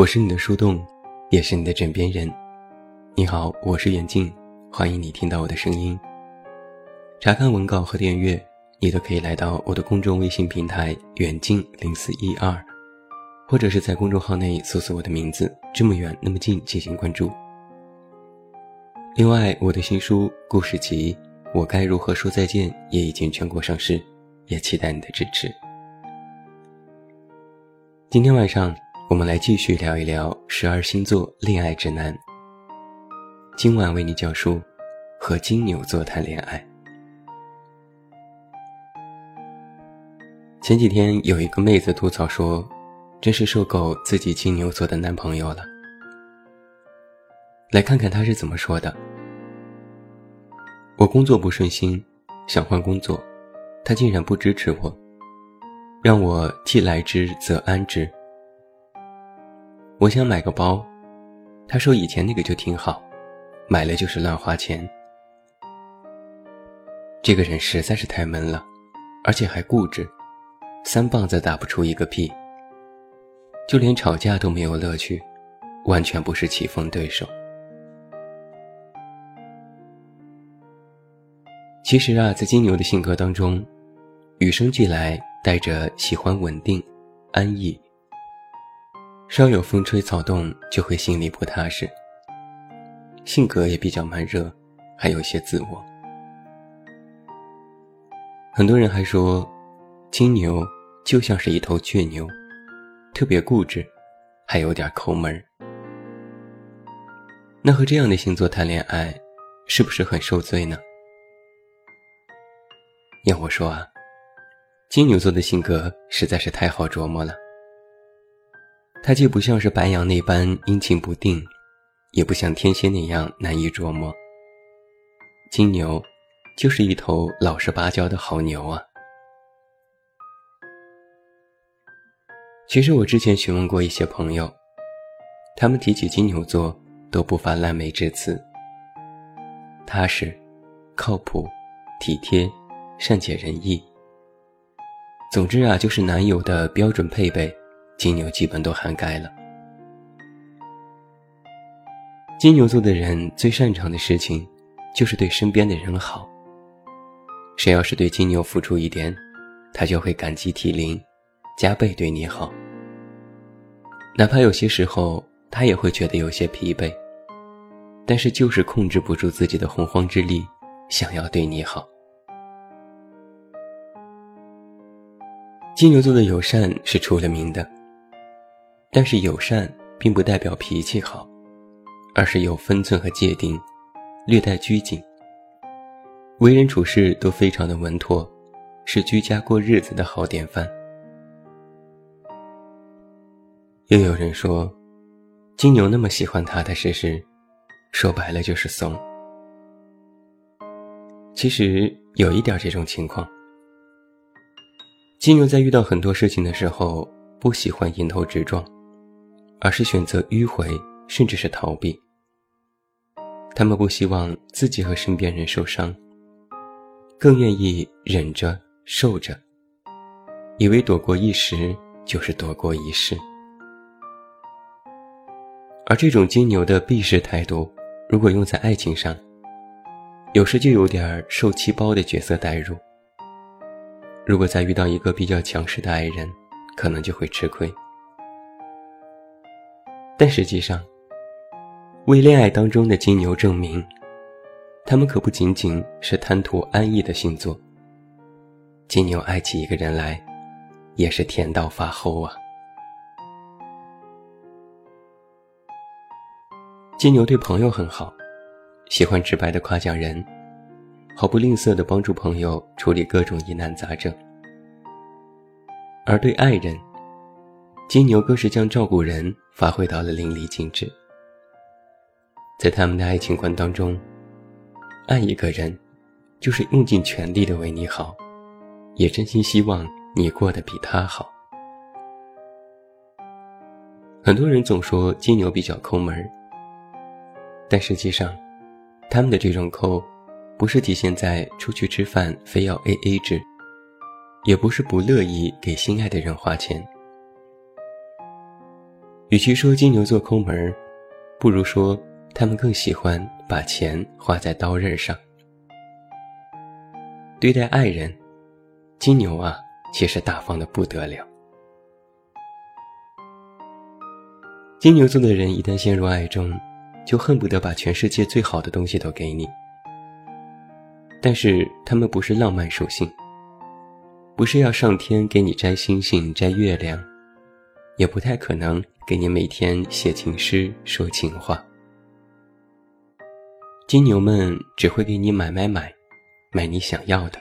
我是你的树洞，也是你的枕边人。你好，我是远近，欢迎你听到我的声音。查看文稿和订阅，你都可以来到我的公众微信平台“远近零四一二”，或者是在公众号内搜索我的名字“这么远那么近”进行关注。另外，我的新书故事集《我该如何说再见》也已经全国上市，也期待你的支持。今天晚上，我们来继续聊一聊十二星座恋爱指南。今晚为你讲述和金牛座谈恋爱。前几天有一个妹子吐槽说：“真是受够自己金牛座的男朋友了。”来看看她是怎么说的：“我工作不顺心，想换工作，他竟然不支持我。”让我既来之则安之。我想买个包，他说以前那个就挺好，买了就是乱花钱。这个人实在是太闷了，而且还固执，三棒子打不出一个屁。就连吵架都没有乐趣，完全不是棋逢对手。其实啊，在金牛的性格当中，与生俱来。带着喜欢稳定、安逸，稍有风吹草动就会心里不踏实。性格也比较慢热，还有些自我。很多人还说，金牛就像是一头倔牛，特别固执，还有点抠门那和这样的星座谈恋爱，是不是很受罪呢？要我说啊。金牛座的性格实在是太好琢磨了，他既不像是白羊那般阴晴不定，也不像天蝎那样难以琢磨。金牛就是一头老实巴交的好牛啊！其实我之前询问过一些朋友，他们提起金牛座都不乏烂美之词：踏实、靠谱、体贴、善解人意。总之啊，就是男友的标准配备，金牛基本都涵盖了。金牛座的人最擅长的事情，就是对身边的人好。谁要是对金牛付出一点，他就会感激涕零，加倍对你好。哪怕有些时候他也会觉得有些疲惫，但是就是控制不住自己的洪荒之力，想要对你好。金牛座的友善是出了名的，但是友善并不代表脾气好，而是有分寸和界定，略带拘谨，为人处事都非常的稳妥，是居家过日子的好典范。又有人说，金牛那么喜欢踏踏实实，说白了就是怂。其实有一点这种情况。金牛在遇到很多事情的时候，不喜欢迎头直撞，而是选择迂回，甚至是逃避。他们不希望自己和身边人受伤，更愿意忍着、受着，以为躲过一时就是躲过一世。而这种金牛的避世态度，如果用在爱情上，有时就有点受气包的角色代入。如果再遇到一个比较强势的爱人，可能就会吃亏。但实际上，为恋爱当中的金牛证明，他们可不仅仅是贪图安逸的星座。金牛爱起一个人来，也是甜到发齁啊！金牛对朋友很好，喜欢直白的夸奖人。毫不吝啬地帮助朋友处理各种疑难杂症，而对爱人，金牛更是将照顾人发挥到了淋漓尽致。在他们的爱情观当中，爱一个人，就是用尽全力的为你好，也真心希望你过得比他好。很多人总说金牛比较抠门但实际上，他们的这种抠。不是体现在出去吃饭非要 A A 制，也不是不乐意给心爱的人花钱，与其说金牛座抠门儿，不如说他们更喜欢把钱花在刀刃上。对待爱人，金牛啊，其实大方的不得了。金牛座的人一旦陷入爱中，就恨不得把全世界最好的东西都给你。但是他们不是浪漫属性，不是要上天给你摘星星摘月亮，也不太可能给你每天写情诗说情话。金牛们只会给你买买买，买你想要的，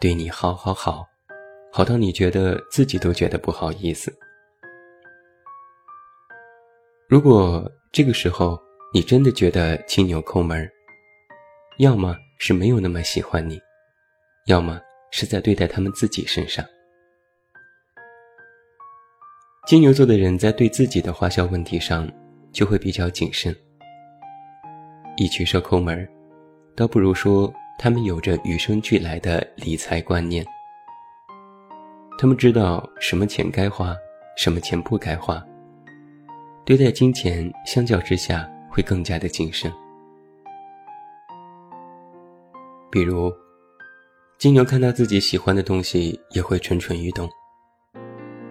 对你好好好，好到你觉得自己都觉得不好意思。如果这个时候你真的觉得金牛抠门，要么是没有那么喜欢你，要么是在对待他们自己身上。金牛座的人在对自己的花销问题上就会比较谨慎，与其说抠门儿，倒不如说他们有着与生俱来的理财观念。他们知道什么钱该花，什么钱不该花。对待金钱，相较之下会更加的谨慎。比如，金牛看到自己喜欢的东西也会蠢蠢欲动，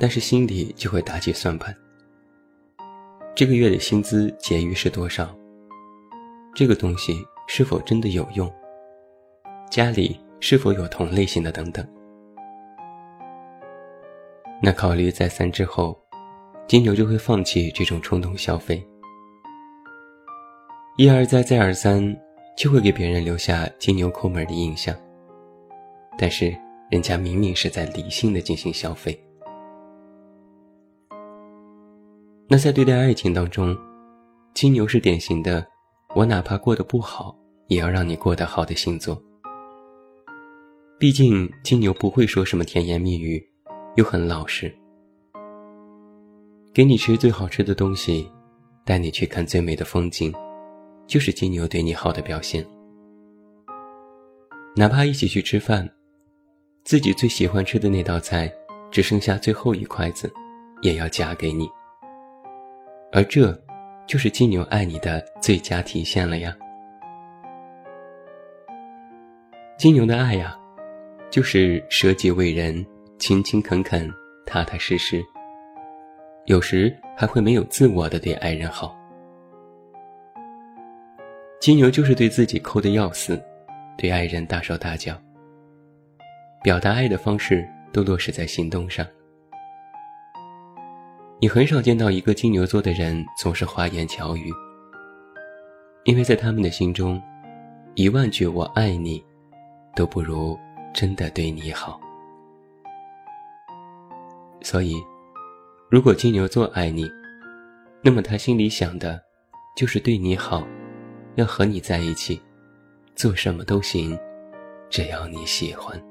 但是心里就会打起算盘：这个月的薪资结余是多少？这个东西是否真的有用？家里是否有同类型的？等等。那考虑再三之后。金牛就会放弃这种冲动消费，一而再再而三，就会给别人留下金牛抠门的印象。但是人家明明是在理性的进行消费。那在对待爱情当中，金牛是典型的，我哪怕过得不好，也要让你过得好的星座。毕竟金牛不会说什么甜言蜜语，又很老实。给你吃最好吃的东西，带你去看最美的风景，就是金牛对你好的表现。哪怕一起去吃饭，自己最喜欢吃的那道菜只剩下最后一筷子，也要夹给你。而这，就是金牛爱你的最佳体现了呀。金牛的爱呀，就是舍己为人，勤勤恳恳，踏踏实实。有时还会没有自我的对爱人好。金牛就是对自己抠的要死，对爱人大手大脚。表达爱的方式都落实在行动上。你很少见到一个金牛座的人总是花言巧语，因为在他们的心中，一万句我爱你，都不如真的对你好。所以。如果金牛座爱你，那么他心里想的，就是对你好，要和你在一起，做什么都行，只要你喜欢。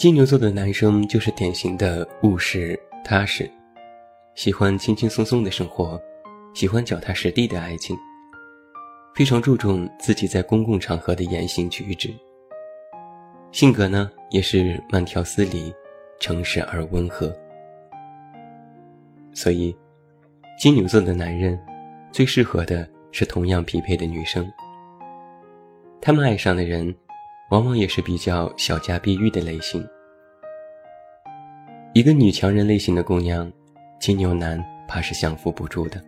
金牛座的男生就是典型的务实踏实，喜欢轻轻松松的生活，喜欢脚踏实地的爱情，非常注重自己在公共场合的言行举止。性格呢，也是慢条斯理、诚实而温和。所以，金牛座的男人最适合的是同样匹配的女生。他们爱上的人，往往也是比较小家碧玉的类型。一个女强人类型的姑娘，金牛男怕是降服不住的。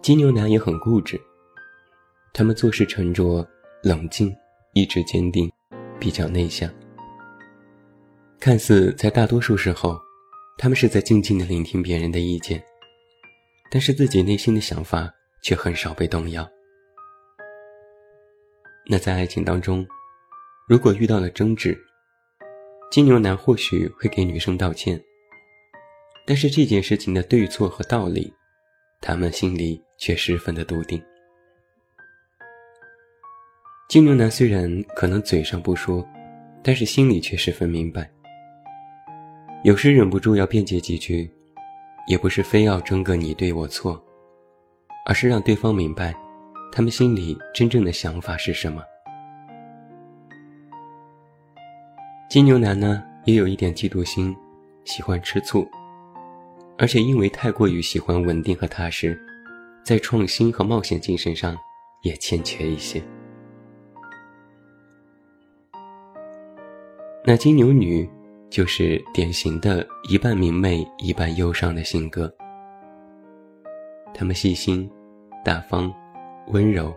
金牛男也很固执，他们做事沉着冷静。意志坚定，比较内向。看似在大多数时候，他们是在静静的聆听别人的意见，但是自己内心的想法却很少被动摇。那在爱情当中，如果遇到了争执，金牛男或许会给女生道歉，但是这件事情的对错和道理，他们心里却十分的笃定。金牛男虽然可能嘴上不说，但是心里却十分明白。有时忍不住要辩解几句，也不是非要争个你对我错，而是让对方明白，他们心里真正的想法是什么。金牛男呢，也有一点嫉妒心，喜欢吃醋，而且因为太过于喜欢稳定和踏实，在创新和冒险精神上也欠缺一些。那金牛女就是典型的一半明媚一半忧伤的性格。他们细心、大方、温柔，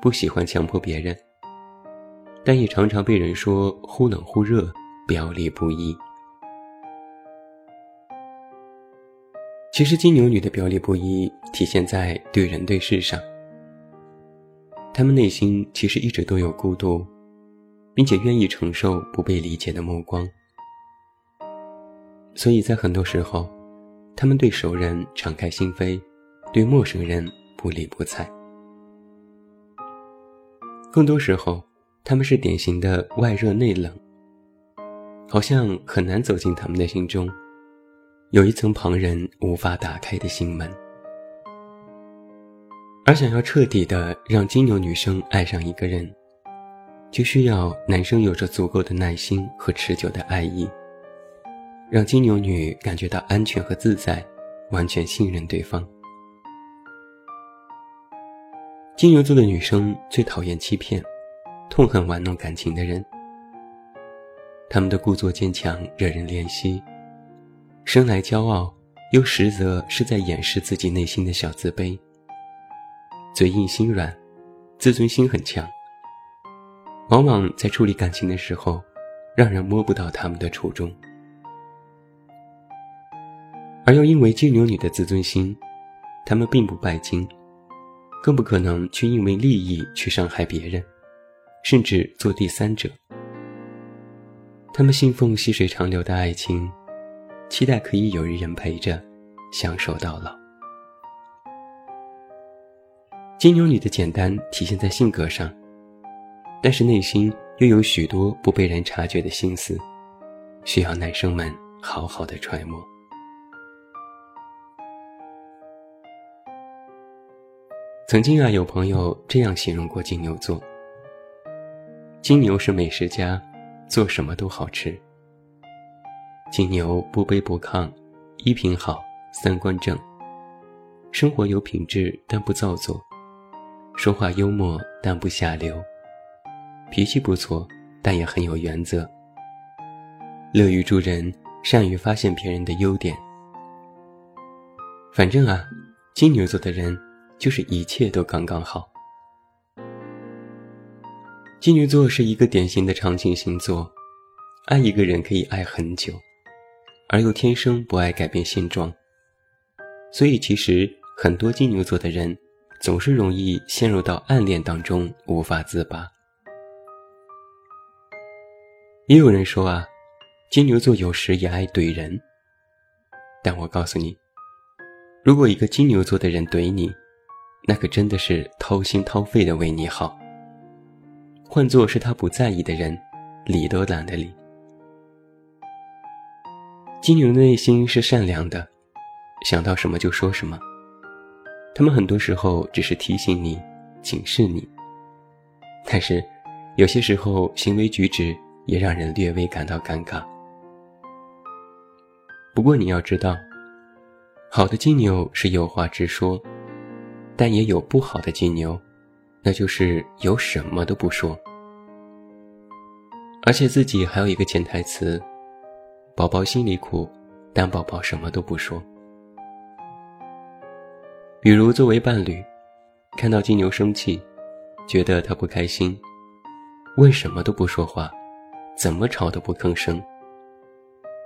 不喜欢强迫别人，但也常常被人说忽冷忽热、表里不一。其实金牛女的表里不一体现在对人对事上，她们内心其实一直都有孤独。并且愿意承受不被理解的目光，所以在很多时候，他们对熟人敞开心扉，对陌生人不理不睬。更多时候，他们是典型的外热内冷，好像很难走进他们的心中，有一层旁人无法打开的心门。而想要彻底的让金牛女生爱上一个人。就需要男生有着足够的耐心和持久的爱意，让金牛女感觉到安全和自在，完全信任对方。金牛座的女生最讨厌欺骗，痛恨玩弄感情的人。他们的故作坚强惹人怜惜，生来骄傲，又实则是在掩饰自己内心的小自卑。嘴硬心软，自尊心很强。往往在处理感情的时候，让人摸不到他们的初衷，而又因为金牛女的自尊心，他们并不拜金，更不可能去因为利益去伤害别人，甚至做第三者。他们信奉细水长流的爱情，期待可以有一人陪着，相守到老。金牛女的简单体现在性格上。但是内心又有许多不被人察觉的心思，需要男生们好好的揣摩。曾经啊，有朋友这样形容过金牛座：金牛是美食家，做什么都好吃。金牛不卑不亢，衣品好，三观正，生活有品质但不造作，说话幽默但不下流。脾气不错，但也很有原则。乐于助人，善于发现别人的优点。反正啊，金牛座的人就是一切都刚刚好。金牛座是一个典型的长情星座，爱一个人可以爱很久，而又天生不爱改变现状。所以其实很多金牛座的人总是容易陷入到暗恋当中，无法自拔。也有人说啊，金牛座有时也爱怼人。但我告诉你，如果一个金牛座的人怼你，那可真的是掏心掏肺的为你好。换做是他不在意的人，理都懒得理。金牛的内心是善良的，想到什么就说什么。他们很多时候只是提醒你、警示你，但是有些时候行为举止。也让人略微感到尴尬。不过你要知道，好的金牛是有话直说，但也有不好的金牛，那就是有什么都不说，而且自己还有一个潜台词：宝宝心里苦，但宝宝什么都不说。比如作为伴侣，看到金牛生气，觉得他不开心，为什么都不说话？怎么吵都不吭声，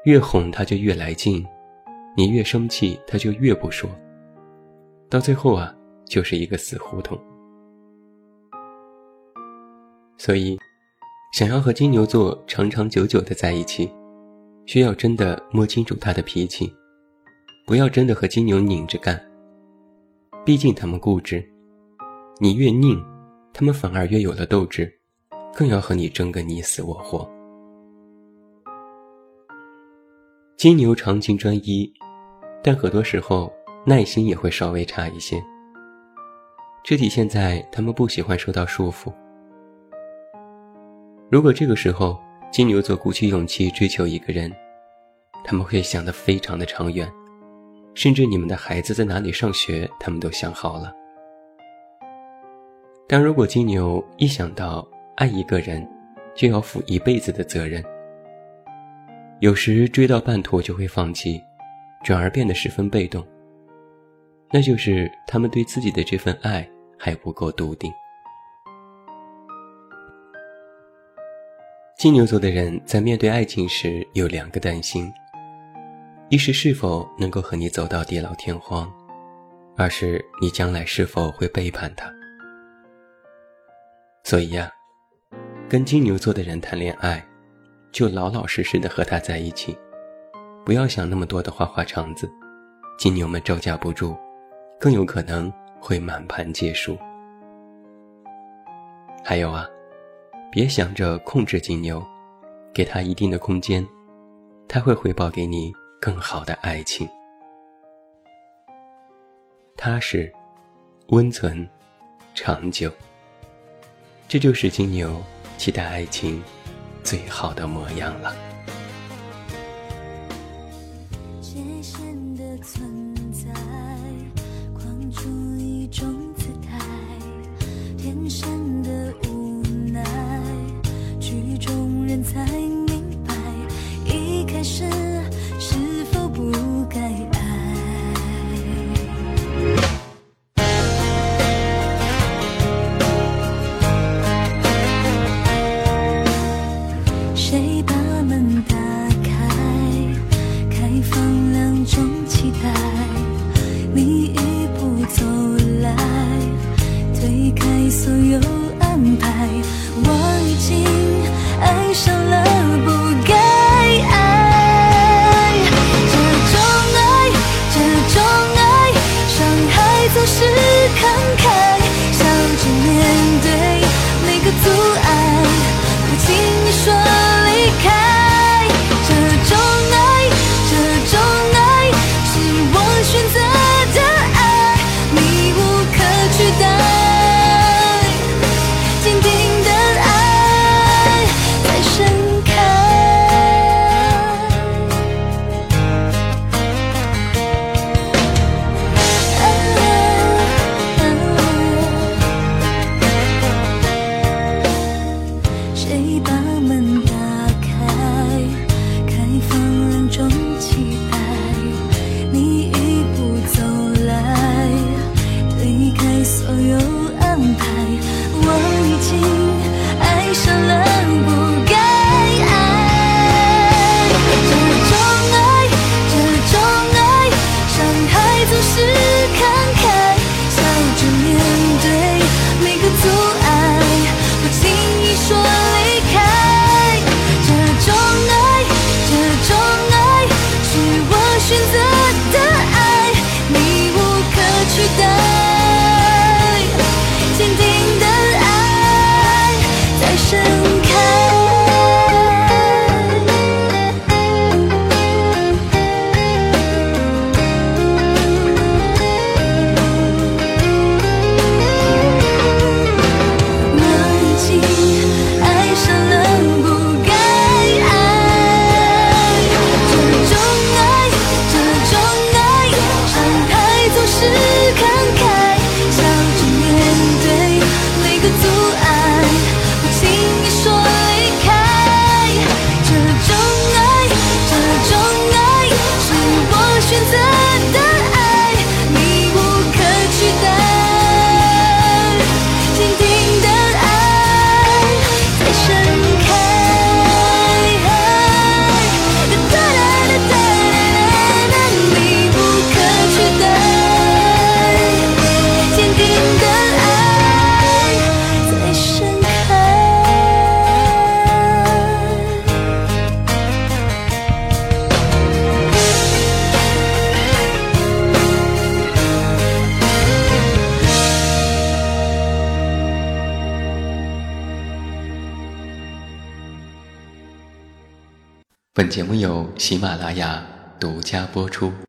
越哄他就越来劲，你越生气他就越不说，到最后啊，就是一个死胡同。所以，想要和金牛座长长久久的在一起，需要真的摸清楚他的脾气，不要真的和金牛拧着干。毕竟他们固执，你越拧，他们反而越有了斗志，更要和你争个你死我活。金牛长情专一，但很多时候耐心也会稍微差一些。这体现在他们不喜欢受到束缚。如果这个时候金牛座鼓起勇气追求一个人，他们会想得非常的长远，甚至你们的孩子在哪里上学，他们都想好了。但如果金牛一想到爱一个人，就要负一辈子的责任，有时追到半途就会放弃，转而变得十分被动。那就是他们对自己的这份爱还不够笃定。金牛座的人在面对爱情时有两个担心：一是是否能够和你走到地老天荒；二是你将来是否会背叛他。所以呀，跟金牛座的人谈恋爱，就老老实实的和他在一起，不要想那么多的花花肠子，金牛们招架不住，更有可能会满盘皆输。还有啊。别想着控制金牛，给他一定的空间，他会回报给你更好的爱情。踏实、温存、长久，这就是金牛期待爱情最好的模样了。节目由喜马拉雅独家播出。